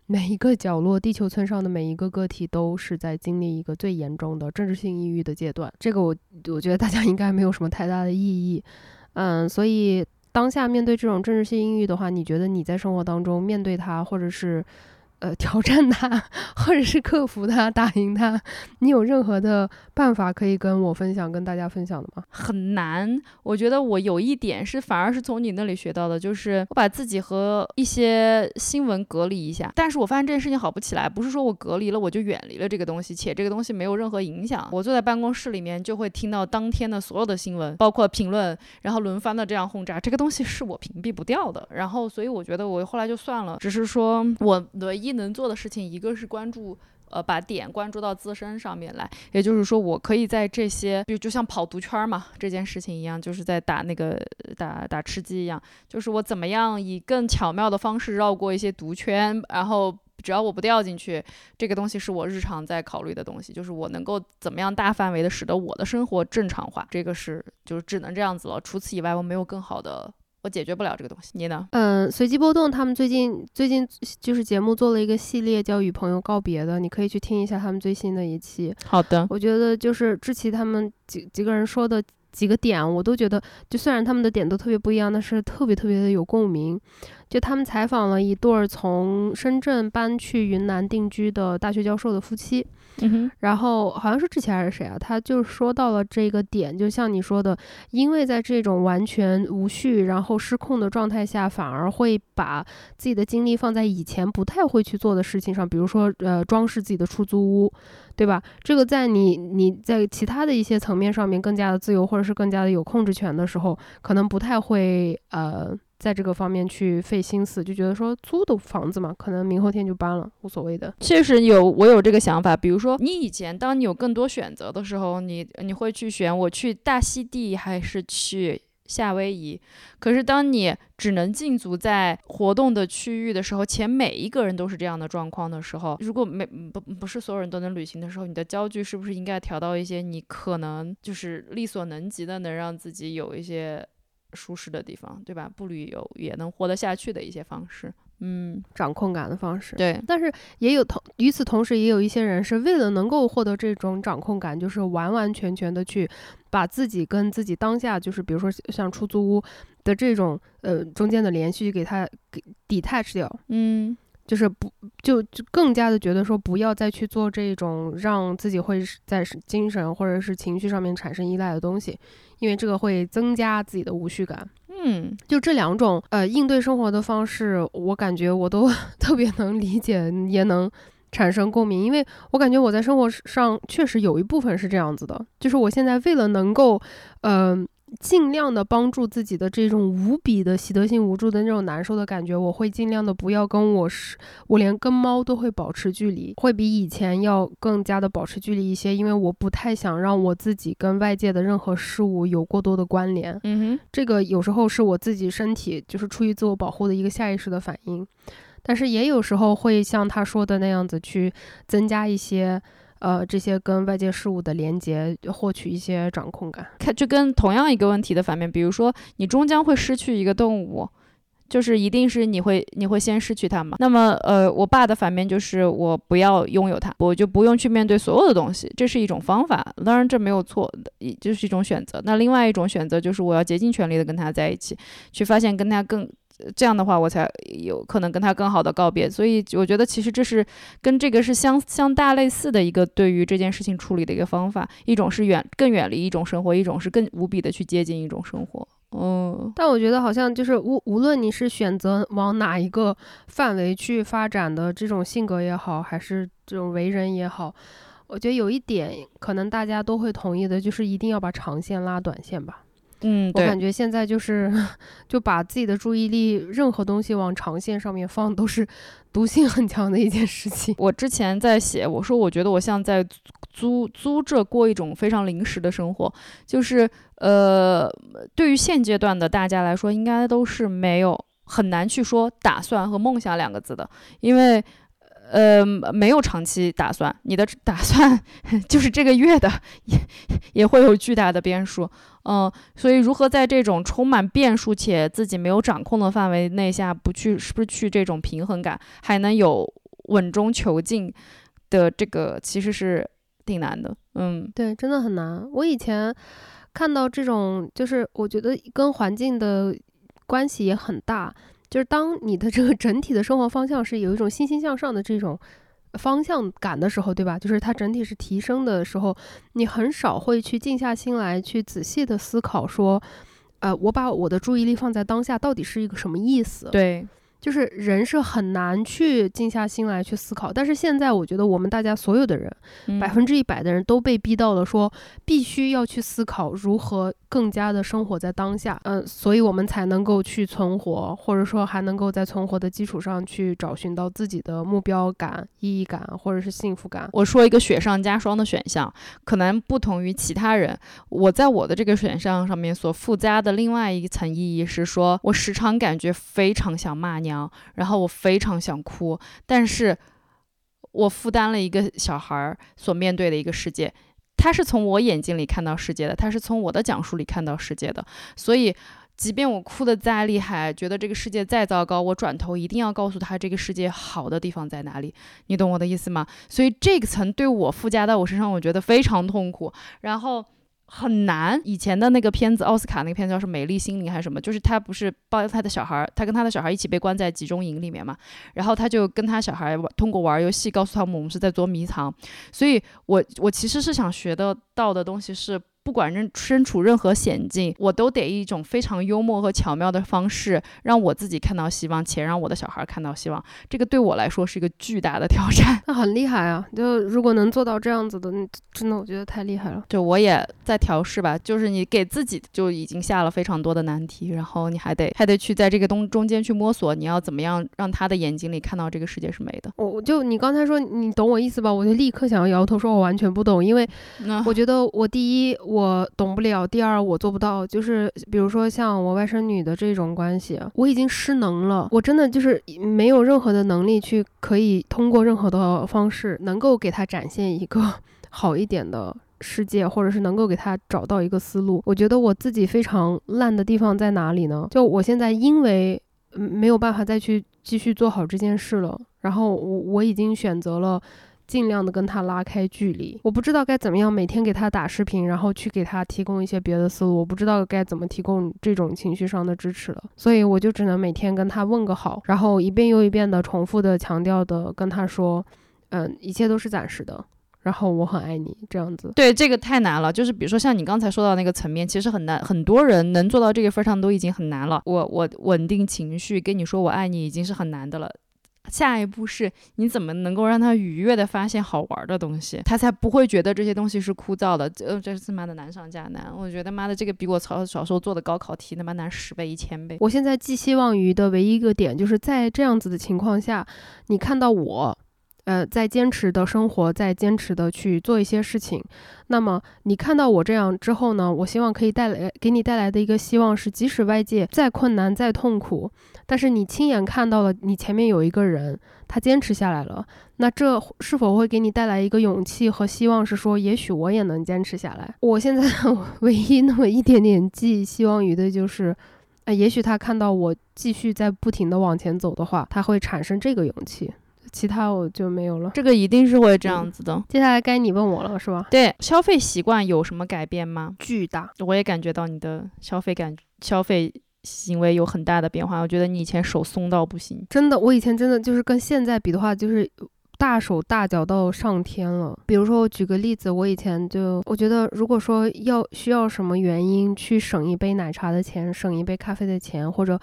每一个角落、地球村上的每一个个体都是在经历一个最严重的政治性抑郁的阶段。这个我我觉得大家应该没有什么太大的异议。嗯，所以当下面对这种政治性抑郁的话，你觉得你在生活当中面对它，或者是？呃，挑战他，或者是克服他，打赢他，你有任何的办法可以跟我分享，跟大家分享的吗？很难，我觉得我有一点是，反而是从你那里学到的，就是我把自己和一些新闻隔离一下。但是我发现这件事情好不起来，不是说我隔离了我就远离了这个东西，且这个东西没有任何影响。我坐在办公室里面就会听到当天的所有的新闻，包括评论，然后轮番的这样轰炸，这个东西是我屏蔽不掉的。然后，所以我觉得我后来就算了，只是说我唯一。能做的事情，一个是关注，呃，把点关注到自身上面来，也就是说，我可以在这些，就就像跑毒圈嘛，这件事情一样，就是在打那个打打吃鸡一样，就是我怎么样以更巧妙的方式绕过一些毒圈，然后只要我不掉进去，这个东西是我日常在考虑的东西，就是我能够怎么样大范围的使得我的生活正常化，这个是就是只能这样子了，除此以外，我没有更好的。我解决不了这个东西，你呢？嗯，随机波动他们最近最近就是节目做了一个系列叫《与朋友告别》的，你可以去听一下他们最新的一期。好的，我觉得就是志奇他们几几个人说的几个点，我都觉得，就虽然他们的点都特别不一样，但是特别特别的有共鸣。就他们采访了一对儿从深圳搬去云南定居的大学教授的夫妻。嗯然后好像是之前还是谁啊？他就说到了这个点，就像你说的，因为在这种完全无序然后失控的状态下，反而会把自己的精力放在以前不太会去做的事情上，比如说呃装饰自己的出租屋，对吧？这个在你你在其他的一些层面上面更加的自由，或者是更加的有控制权的时候，可能不太会呃。在这个方面去费心思，就觉得说租的房子嘛，可能明后天就搬了，无所谓的。确实有，我有这个想法。比如说，你以前当你有更多选择的时候，你你会去选我去大溪地还是去夏威夷？可是当你只能禁足在活动的区域的时候，且每一个人都是这样的状况的时候，如果没不不是所有人都能旅行的时候，你的焦距是不是应该调到一些你可能就是力所能及的，能让自己有一些舒适的地方，对吧？不旅游也能活得下去的一些方式。嗯，掌控感的方式。对，但是也有同与此同时，也有一些人是为了能够获得这种掌控感，就是完完全全的去把自己跟自己当下，就是比如说像出租屋的这种呃中间的连续给它给 detach 掉。嗯，就是不就就更加的觉得说不要再去做这种让自己会在精神或者是情绪上面产生依赖的东西，因为这个会增加自己的无序感。嗯，就这两种呃应对生活的方式，我感觉我都 特别能理解，也能产生共鸣，因为我感觉我在生活上确实有一部分是这样子的，就是我现在为了能够，嗯。尽量的帮助自己的这种无比的习得性无助的那种难受的感觉，我会尽量的不要跟我是，我连跟猫都会保持距离，会比以前要更加的保持距离一些，因为我不太想让我自己跟外界的任何事物有过多的关联。嗯哼，这个有时候是我自己身体就是出于自我保护的一个下意识的反应，但是也有时候会像他说的那样子去增加一些。呃，这些跟外界事物的连接，获取一些掌控感。看，就跟同样一个问题的反面，比如说你终将会失去一个动物，就是一定是你会你会先失去它嘛？那么，呃，我爸的反面就是我不要拥有它，我就不用去面对所有的东西，这是一种方法。当然这没有错，也就是一种选择。那另外一种选择就是我要竭尽全力的跟他在一起，去发现跟他更。这样的话，我才有可能跟他更好的告别。所以我觉得，其实这是跟这个是相相大类似的一个对于这件事情处理的一个方法。一种是远更远离一种生活，一种是更无比的去接近一种生活。嗯，但我觉得好像就是无无论你是选择往哪一个范围去发展的这种性格也好，还是这种为人也好，我觉得有一点可能大家都会同意的，就是一定要把长线拉短线吧。嗯，我感觉现在就是 就把自己的注意力，任何东西往长线上面放，都是毒性很强的一件事情。我之前在写，我说我觉得我像在租租着过一种非常临时的生活，就是呃，对于现阶段的大家来说，应该都是没有很难去说打算和梦想两个字的，因为。呃，没有长期打算，你的打算就是这个月的，也也会有巨大的变数，嗯，所以如何在这种充满变数且自己没有掌控的范围内下，不去失去这种平衡感，还能有稳中求进的这个，其实是挺难的，嗯，对，真的很难。我以前看到这种，就是我觉得跟环境的关系也很大。就是当你的这个整体的生活方向是有一种欣欣向上的这种方向感的时候，对吧？就是它整体是提升的时候，你很少会去静下心来去仔细的思考说，呃，我把我的注意力放在当下到底是一个什么意思？对。就是人是很难去静下心来去思考，但是现在我觉得我们大家所有的人，百分之一百的人都被逼到了说必须要去思考如何更加的生活在当下，嗯，所以我们才能够去存活，或者说还能够在存活的基础上去找寻到自己的目标感、意义感或者是幸福感。我说一个雪上加霜的选项，可能不同于其他人，我在我的这个选项上面所附加的另外一层意义是说，我时常感觉非常想骂娘。然后我非常想哭，但是我负担了一个小孩儿所面对的一个世界，他是从我眼睛里看到世界的，他是从我的讲述里看到世界的，所以即便我哭得再厉害，觉得这个世界再糟糕，我转头一定要告诉他这个世界好的地方在哪里，你懂我的意思吗？所以这个层对我附加到我身上，我觉得非常痛苦，然后。很难。以前的那个片子，奥斯卡那个片子叫是《美丽心灵》还是什么？就是他不是抱着他的小孩，他跟他的小孩一起被关在集中营里面嘛。然后他就跟他小孩通过玩游戏告诉他们，我们是在捉迷藏。所以，我我其实是想学的到的东西是不管任身处任何险境，我都得以一种非常幽默和巧妙的方式，让我自己看到希望，且让我的小孩看到希望。这个对我来说是一个巨大的挑战。那很厉害啊！就如果能做到这样子的，真的我觉得太厉害了。就我也在调试吧，就是你给自己就已经下了非常多的难题，然后你还得还得去在这个东中间去摸索，你要怎么样让他的眼睛里看到这个世界是美的。我就你刚才说你懂我意思吧？我就立刻想要摇头说，我完全不懂，因为我觉得我第一我懂不了，第二我做不到。就是比如说像我外甥女的这种关系，我已经失能了，我真的就是没有任何的能力去可以通过任何的方式能够给她展现一个 好一点的世界，或者是能够给她找到一个思路。我觉得我自己非常烂的地方在哪里呢？就我现在因为没有办法再去继续做好这件事了，然后我我已经选择了。尽量的跟他拉开距离，我不知道该怎么样每天给他打视频，然后去给他提供一些别的思路，我不知道该怎么提供这种情绪上的支持了，所以我就只能每天跟他问个好，然后一遍又一遍的重复的强调的跟他说，嗯，一切都是暂时的，然后我很爱你，这样子。对，这个太难了，就是比如说像你刚才说到那个层面，其实很难，很多人能做到这个份上都已经很难了。我我稳定情绪，跟你说我爱你已经是很难的了。下一步是你怎么能够让他愉悦的发现好玩的东西，他才不会觉得这些东西是枯燥的。这这次妈的难上加难，我觉得妈的这个比我操小时候做的高考题他妈难十倍一千倍。我现在寄希望于的唯一一个点，就是在这样子的情况下，你看到我。呃，在坚持的生活，在坚持的去做一些事情。那么你看到我这样之后呢？我希望可以带来给你带来的一个希望是，即使外界再困难、再痛苦，但是你亲眼看到了你前面有一个人，他坚持下来了。那这是否会给你带来一个勇气和希望？是说，也许我也能坚持下来。我现在 唯一那么一点点寄希望于的就是，啊，也许他看到我继续在不停的往前走的话，他会产生这个勇气。其他我就没有了，这个一定是会这样子的。接下来该你问我了，是吧？对，消费习惯有什么改变吗？巨大，我也感觉到你的消费感、消费行为有很大的变化。我觉得你以前手松到不行，真的，我以前真的就是跟现在比的话，就是大手大脚到上天了。比如说，我举个例子，我以前就我觉得，如果说要需要什么原因去省一杯奶茶的钱，省一杯咖啡的钱，或者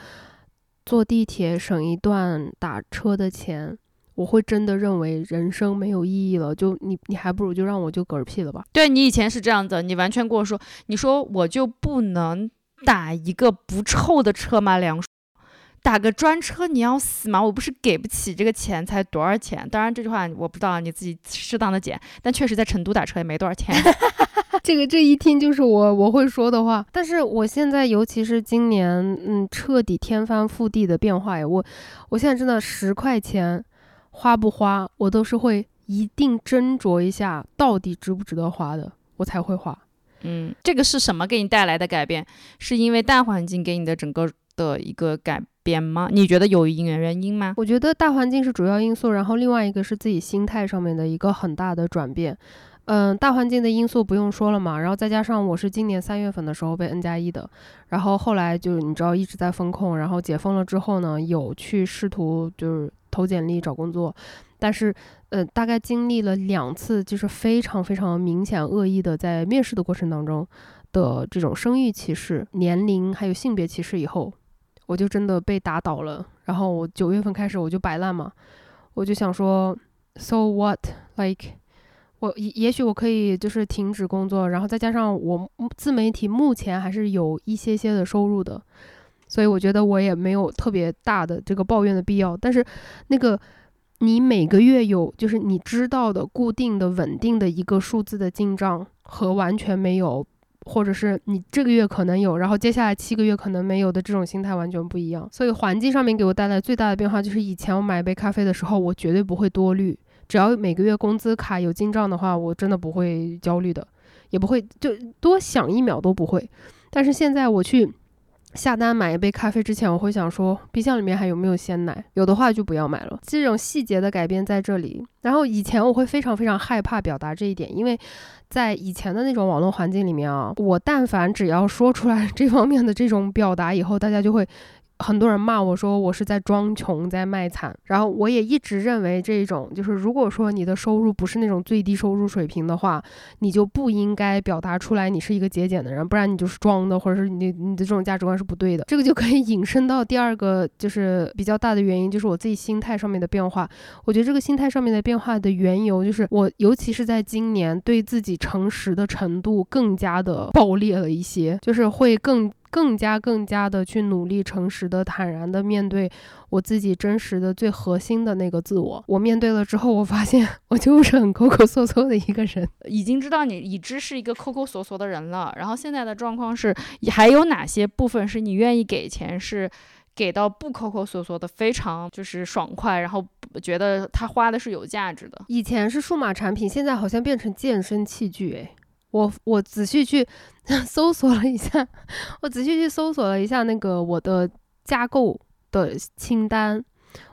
坐地铁省一段打车的钱。我会真的认为人生没有意义了，就你你还不如就让我就嗝屁了吧。对你以前是这样子，你完全跟我说，你说我就不能打一个不臭的车吗？梁叔，打个专车你要死吗？我不是给不起这个钱才多少钱？当然这句话我不知道，你自己适当的减。但确实在成都打车也没多少钱。这个这一听就是我我会说的话。但是我现在尤其是今年，嗯，彻底天翻覆地的变化呀！我我现在真的十块钱。花不花，我都是会一定斟酌一下，到底值不值得花的，我才会花。嗯，这个是什么给你带来的改变？是因为大环境给你的整个的一个改变吗？你觉得有因缘原因吗？我觉得大环境是主要因素，然后另外一个是自己心态上面的一个很大的转变。嗯，大环境的因素不用说了嘛，然后再加上我是今年三月份的时候被 N 加一的，然后后来就你知道一直在风控，然后解封了之后呢，有去试图就是投简历找工作，但是呃大概经历了两次就是非常非常明显恶意的在面试的过程当中的这种生育歧视、年龄还有性别歧视以后，我就真的被打倒了。然后我九月份开始我就摆烂嘛，我就想说，So what like。我也也许我可以就是停止工作，然后再加上我自媒体目前还是有一些些的收入的，所以我觉得我也没有特别大的这个抱怨的必要。但是那个你每个月有就是你知道的固定的稳定的一个数字的进账和完全没有，或者是你这个月可能有，然后接下来七个月可能没有的这种心态完全不一样。所以环境上面给我带来最大的变化就是以前我买一杯咖啡的时候，我绝对不会多虑。只要每个月工资卡有进账的话，我真的不会焦虑的，也不会就多想一秒都不会。但是现在我去下单买一杯咖啡之前，我会想说冰箱里面还有没有鲜奶，有的话就不要买了。这种细节的改变在这里。然后以前我会非常非常害怕表达这一点，因为在以前的那种网络环境里面啊，我但凡只要说出来 这方面的这种表达以后，大家就会。很多人骂我说我是在装穷，在卖惨。然后我也一直认为这种就是，如果说你的收入不是那种最低收入水平的话，你就不应该表达出来你是一个节俭的人，不然你就是装的，或者是你你的这种价值观是不对的。这个就可以引申到第二个，就是比较大的原因，就是我自己心态上面的变化。我觉得这个心态上面的变化的缘由，就是我尤其是在今年对自己诚实的程度更加的爆裂了一些，就是会更。更加更加的去努力，诚实的、坦然的面对我自己真实的、最核心的那个自我。我面对了之后，我发现我就是很抠抠缩缩的一个人。已经知道你已知是一个抠抠缩缩的人了。然后现在的状况是，还有哪些部分是你愿意给钱，是给到不抠抠缩缩的，非常就是爽快，然后觉得他花的是有价值的。以前是数码产品，现在好像变成健身器具，诶。我我仔细去 搜索了一下，我仔细去搜索了一下那个我的加购的清单，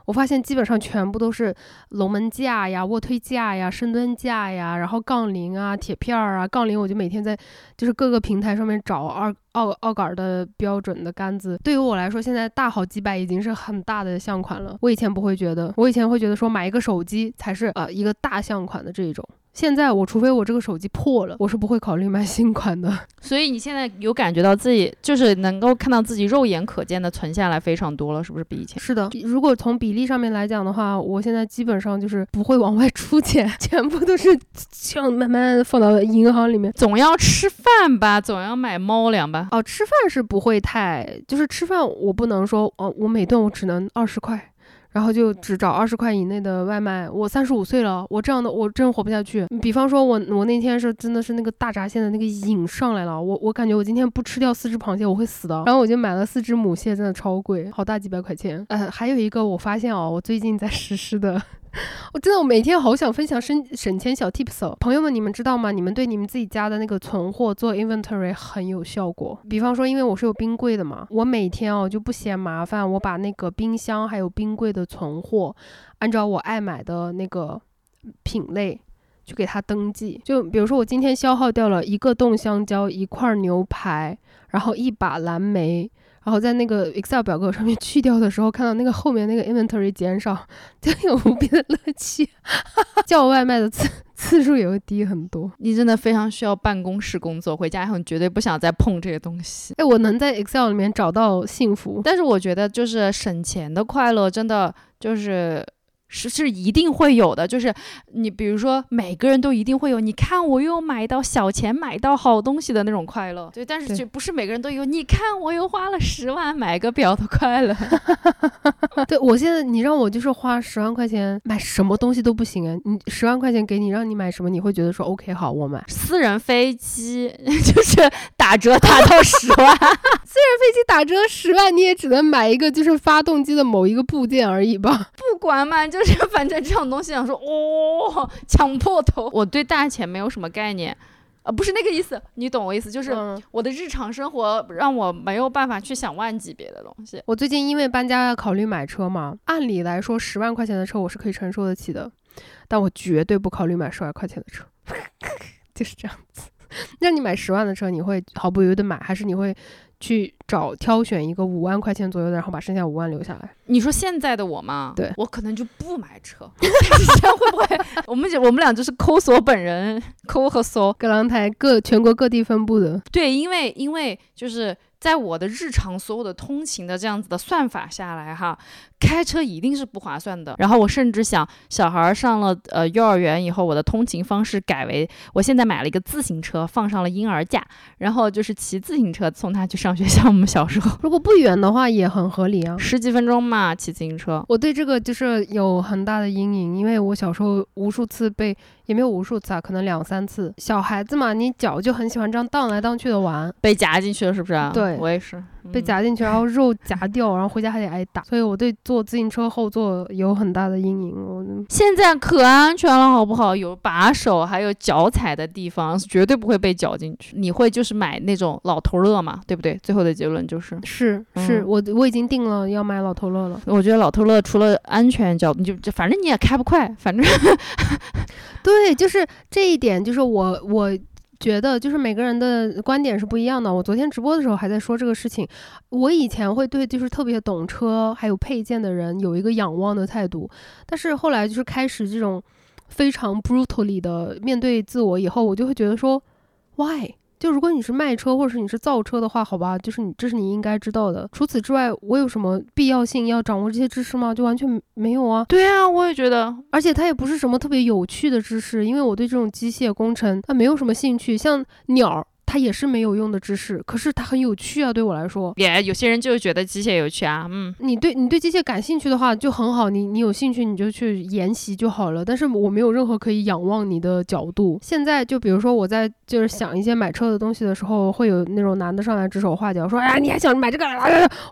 我发现基本上全部都是龙门架呀、卧推架呀、深蹲架呀，然后杠铃啊、铁片儿啊。杠铃我就每天在就是各个平台上面找二奥奥杆的标准的杆子。对于我来说，现在大好几百已经是很大的项款了。我以前不会觉得，我以前会觉得说买一个手机才是呃一个大项款的这一种。现在我除非我这个手机破了，我是不会考虑买新款的。所以你现在有感觉到自己就是能够看到自己肉眼可见的存下来非常多了，是不是比以前？是的，如果从比例上面来讲的话，我现在基本上就是不会往外出钱，全部都是像慢慢放到银行里面。总要吃饭吧，总要买猫粮吧。哦，吃饭是不会太，就是吃饭我不能说哦，我每顿我只能二十块。然后就只找二十块以内的外卖。我三十五岁了，我这样的我真活不下去。比方说，我我那天是真的是那个大闸蟹的那个瘾上来了，我我感觉我今天不吃掉四只螃蟹我会死的。然后我就买了四只母蟹，真的超贵，好大几百块钱。呃，还有一个我发现哦，我最近在实施的。我真的，我每天好想分享省省钱小 tips 哦，朋友们，你们知道吗？你们对你们自己家的那个存货做 inventory 很有效果。比方说，因为我是有冰柜的嘛，我每天哦就不嫌麻烦，我把那个冰箱还有冰柜的存货，按照我爱买的那个品类去给它登记。就比如说，我今天消耗掉了一个冻香蕉，一块牛排，然后一把蓝莓。然后在那个 Excel 表格上面去掉的时候，看到那个后面那个 inventory 减少，就有无比的乐趣。叫外卖的次次数也会低很多。你真的非常需要办公室工作，回家以后你绝对不想再碰这些东西。哎，我能在 Excel 里面找到幸福，但是我觉得就是省钱的快乐，真的就是。是是一定会有的，就是你比如说每个人都一定会有，你看我又买到小钱买到好东西的那种快乐，对，但是就不是每个人都有，你看我又花了十万买个表的快乐。对我现在你让我就是花十万块钱买什么东西都不行啊，你十万块钱给你让你买什么，你会觉得说 OK 好我买 私人飞机 就是打折打到十万，私人飞机打折十万你也只能买一个就是发动机的某一个部件而已吧，不管嘛就。就是反正这种东西，想说哦，抢破头。我对大钱没有什么概念，啊，不是那个意思，你懂我意思？就是我的日常生活让我没有办法去想万级别的东西。我最近因为搬家要考虑买车嘛，按理来说十万块钱的车我是可以承受得起的，但我绝对不考虑买十万块钱的车，就是这样子。那你买十万的车，你会毫不犹豫的买，还是你会？去找挑选一个五万块钱左右的，然后把剩下五万留下来。你说现在的我吗？对我可能就不买车。这样会不会？我们我们俩就是抠索本人，抠和索，格朗台各全国各地分布的。对，因为因为就是在我的日常所有的通勤的这样子的算法下来哈。开车一定是不划算的。然后我甚至想，小孩上了呃幼儿园以后，我的通勤方式改为，我现在买了一个自行车，放上了婴儿架，然后就是骑自行车送他去上学。像我们小时候，如果不远的话也很合理啊，十几分钟嘛，骑自行车。我对这个就是有很大的阴影，因为我小时候无数次被，也没有无数次啊，可能两三次。小孩子嘛，你脚就很喜欢这样荡来荡去的玩，被夹进去了是不是啊？对，我也是被夹进去，然后肉夹掉，然后回家还得挨打，所以我对。坐自行车后座有很大的阴影，我现在可安全了，好不好？有把手，还有脚踩的地方，绝对不会被绞进去。你会就是买那种老头乐嘛，对不对？最后的结论就是是是，我我已经定了要买老头乐了。我觉得老头乐除了安全角度，就就反正你也开不快，反正对，就是这一点，就是我我觉得就是每个人的观点是不一样的。我昨天直播的时候还在说这个事情。我以前会对就是特别懂车还有配件的人有一个仰望的态度，但是后来就是开始这种非常 brutally 的面对自我以后，我就会觉得说，why？就如果你是卖车或者是你是造车的话，好吧，就是你这是你应该知道的。除此之外，我有什么必要性要掌握这些知识吗？就完全没有啊。对啊，我也觉得，而且它也不是什么特别有趣的知识，因为我对这种机械工程它没有什么兴趣。像鸟。它也是没有用的知识，可是它很有趣啊，对我来说。也有些人就是觉得机械有趣啊，嗯。你对你对机械感兴趣的话就很好，你你有兴趣你就去研习就好了。但是我没有任何可以仰望你的角度。现在就比如说我在就是想一些买车的东西的时候，会有那种男的上来指手画脚说，哎呀你还想买这个？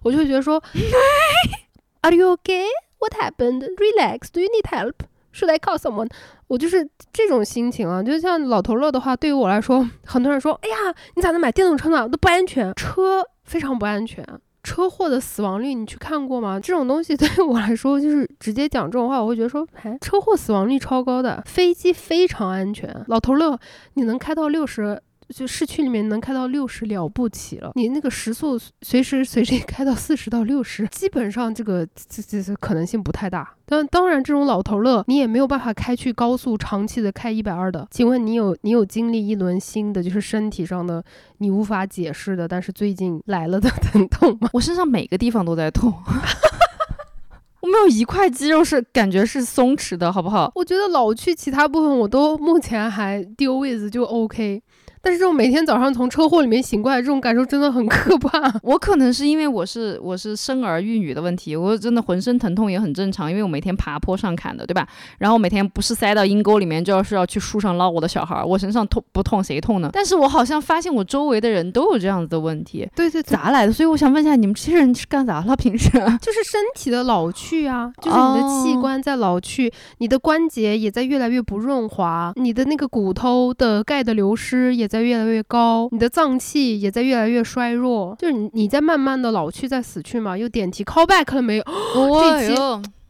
我就会觉得说，Are you okay? What happened? Relax. Do you need help? Should I call someone? 我就是这种心情啊，就像老头乐的话，对于我来说，很多人说，哎呀，你咋能买电动车呢？都不安全，车非常不安全，车祸的死亡率你去看过吗？这种东西 对于我来说，就是直接讲这种话，我会觉得说，哎，车祸死亡率超高的，飞机非常安全，老头乐，你能开到六十。就市区里面能开到六十了不起了，你那个时速随时随地 开到四十到六十，基本上这个这这这可能性不太大。但当然，这种老头乐你也没有办法开去高速长期的开一百二的。请问你有你有经历一轮新的就是身体上的你无法解释的，但是最近来了的 疼痛吗？我身上每个地方都在痛，我没有一块肌肉是感觉是松弛的，好不好？我觉得老去其他部分我都目前还丢位子就 OK。但是这种每天早上从车祸里面醒过来，这种感受真的很可怕。我可能是因为我是我是生儿育女的问题，我真的浑身疼痛也很正常，因为我每天爬坡上坎的，对吧？然后每天不是塞到阴沟里面，就要是要去树上捞我的小孩，我身上痛不痛谁痛呢？但是我好像发现我周围的人都有这样子的问题，对对，咋来的？所以我想问一下，你们这些人是干啥了？平时 就是身体的老去啊，就是你的器官在老去，你的关节也在越来越不润滑，你的那个骨头的钙的流失也在。在越来越高，你的脏器也在越来越衰弱，就是你你在慢慢的老去，在死去嘛？又点题 call back 了没有？这期。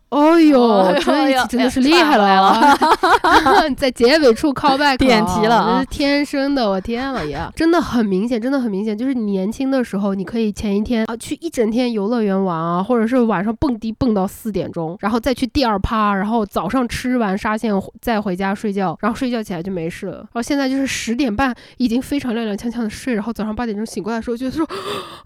哦呦，这一期真的是厉害了！在结尾处 call back 点题了，这是天生的，我天老爷！真的很明显，真的很明显，就是你年轻的时候，你可以前一天啊去一整天游乐园玩啊，或者是晚上蹦迪蹦到四点钟，然后再去第二趴，然后早上吃完沙县再回家睡觉，然后睡觉起来就没事了。然后现在就是十点半已经非常踉踉跄跄的睡，然后早上八点钟醒过来的时候，觉得说，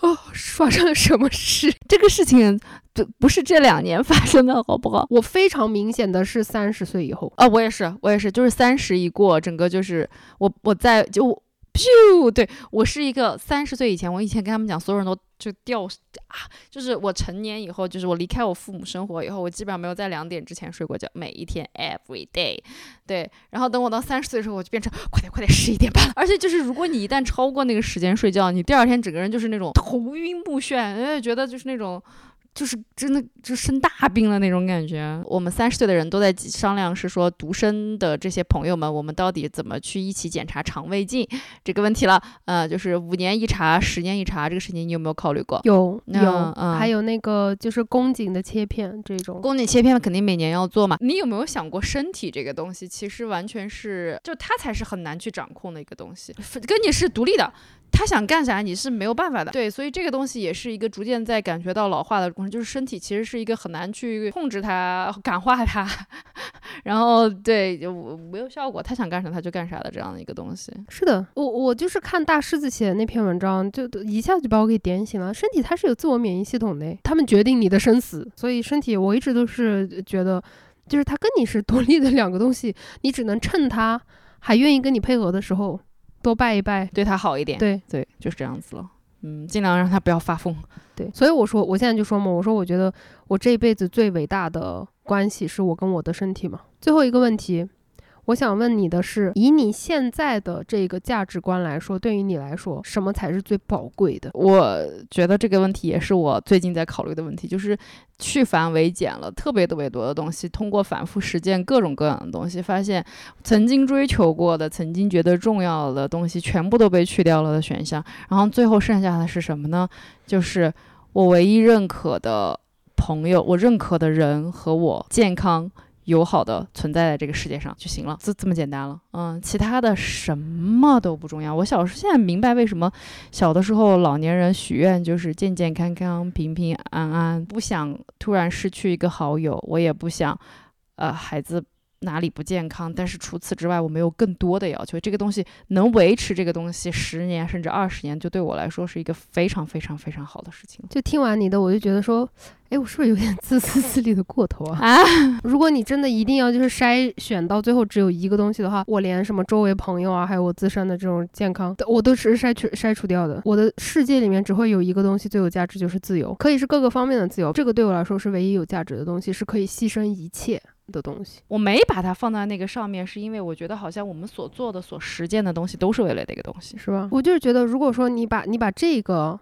哦，发生了什么事？这个事情。这不是这两年发生的，好不好？我非常明显的是三十岁以后啊，我也是，我也是，就是三十一过，整个就是我我在就咻，对我是一个三十岁以前，我以前跟他们讲，所有人都就掉啊，就是我成年以后，就是我离开我父母生活以后，我基本上没有在两点之前睡过觉，每一天 every day，对，然后等我到三十岁的时候，我就变成快点快点十一点半了，而且就是如果你一旦超过那个时间睡觉，你第二天整个人就是那种头晕目眩，因为觉得就是那种。就是真的就生大病了那种感觉。我们三十岁的人都在商量，是说独生的这些朋友们，我们到底怎么去一起检查肠胃镜这个问题了？呃，就是五年一查，十年一查这个事情，你有没有考虑过？有有，还有那个就是宫颈的切片这种。宫颈切片肯定每年要做嘛。你有没有想过，身体这个东西其实完全是就它才是很难去掌控的一个东西，跟你是独立的。他想干啥，你是没有办法的。对，所以这个东西也是一个逐渐在感觉到老化的过程，就是身体其实是一个很难去控制它、感化它，然后对就没有效果，他想干啥他就干啥的这样的一个东西。是的，我我就是看大狮子写的那篇文章，就一下就把我给点醒了。身体它是有自我免疫系统的，他们决定你的生死，所以身体我一直都是觉得，就是它跟你是独立的两个东西，你只能趁它还愿意跟你配合的时候。多拜一拜，对他好一点。对对，就是这样子了。嗯，尽量让他不要发疯。对，所以我说，我现在就说嘛，我说我觉得我这一辈子最伟大的关系是我跟我的身体嘛。最后一个问题。我想问你的是，以你现在的这个价值观来说，对于你来说，什么才是最宝贵的？我觉得这个问题也是我最近在考虑的问题，就是去繁为简了，特别特别多的东西，通过反复实践各种各样的东西，发现曾经追求过的、曾经觉得重要的东西，全部都被去掉了的选项，然后最后剩下的是什么呢？就是我唯一认可的朋友，我认可的人和我健康。友好的存在在这个世界上就行了，这这么简单了。嗯，其他的什么都不重要。我小时候现在明白为什么小的时候老年人许愿就是健健康康、平平安安，不想突然失去一个好友，我也不想，呃，孩子。哪里不健康？但是除此之外，我没有更多的要求。这个东西能维持这个东西十年甚至二十年，就对我来说是一个非常非常非常好的事情。就听完你的，我就觉得说，哎，我是不是有点 自私自利的过头啊？啊，如果你真的一定要就是筛选到最后只有一个东西的话，我连什么周围朋友啊，还有我自身的这种健康，我都是筛去筛除掉的。我的世界里面只会有一个东西最有价值，就是自由，可以是各个方面的自由。这个对我来说是唯一有价值的东西，是可以牺牲一切。的东西，我没把它放在那个上面，是因为我觉得好像我们所做的、所实践的东西都是为了那个东西，是吧？我就是觉得，如果说你把你把这个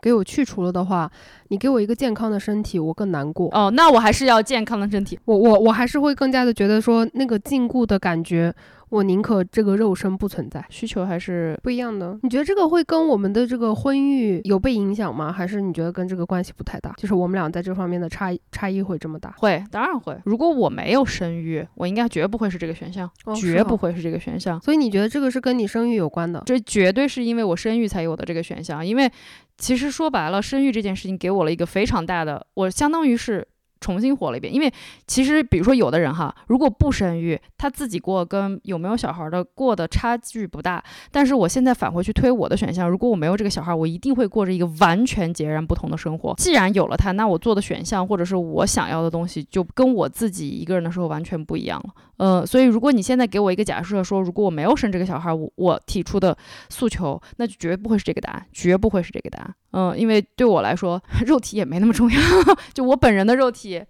给我去除了的话，你给我一个健康的身体，我更难过。哦，那我还是要健康的身体，我我我还是会更加的觉得说那个禁锢的感觉。我宁可这个肉身不存在，需求还是不一样的。你觉得这个会跟我们的这个婚育有被影响吗？还是你觉得跟这个关系不太大？就是我们俩在这方面的差差异会这么大？会，当然会。如果我没有生育，我应该绝不会是这个选项，绝不会是这个选项。所以你觉得这个是跟你生育有关的？这绝对是因为我生育才有的这个选项。因为其实说白了，生育这件事情给我了一个非常大的，我相当于是。重新活了一遍，因为其实比如说有的人哈，如果不生育，他自己过跟有没有小孩的过的差距不大。但是我现在返回去推我的选项，如果我没有这个小孩，我一定会过着一个完全截然不同的生活。既然有了他，那我做的选项或者是我想要的东西，就跟我自己一个人的时候完全不一样了。呃，所以如果你现在给我一个假设说，如果我没有生这个小孩，我我提出的诉求，那就绝不会是这个答案，绝不会是这个答案。嗯，因为对我来说，肉体也没那么重要，就我本人的肉体。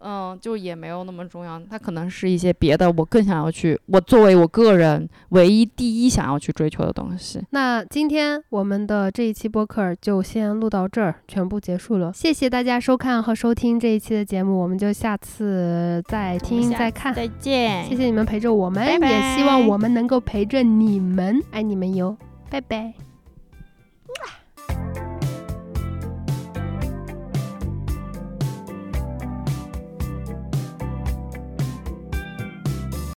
嗯，就也没有那么重要，它可能是一些别的，我更想要去，我作为我个人唯一第一想要去追求的东西。那今天我们的这一期播客就先录到这儿，全部结束了。谢谢大家收看和收听这一期的节目，我们就下次再听再看，再见。谢谢你们陪着我们，也希望我们能够陪着你们，爱你们哟，拜拜。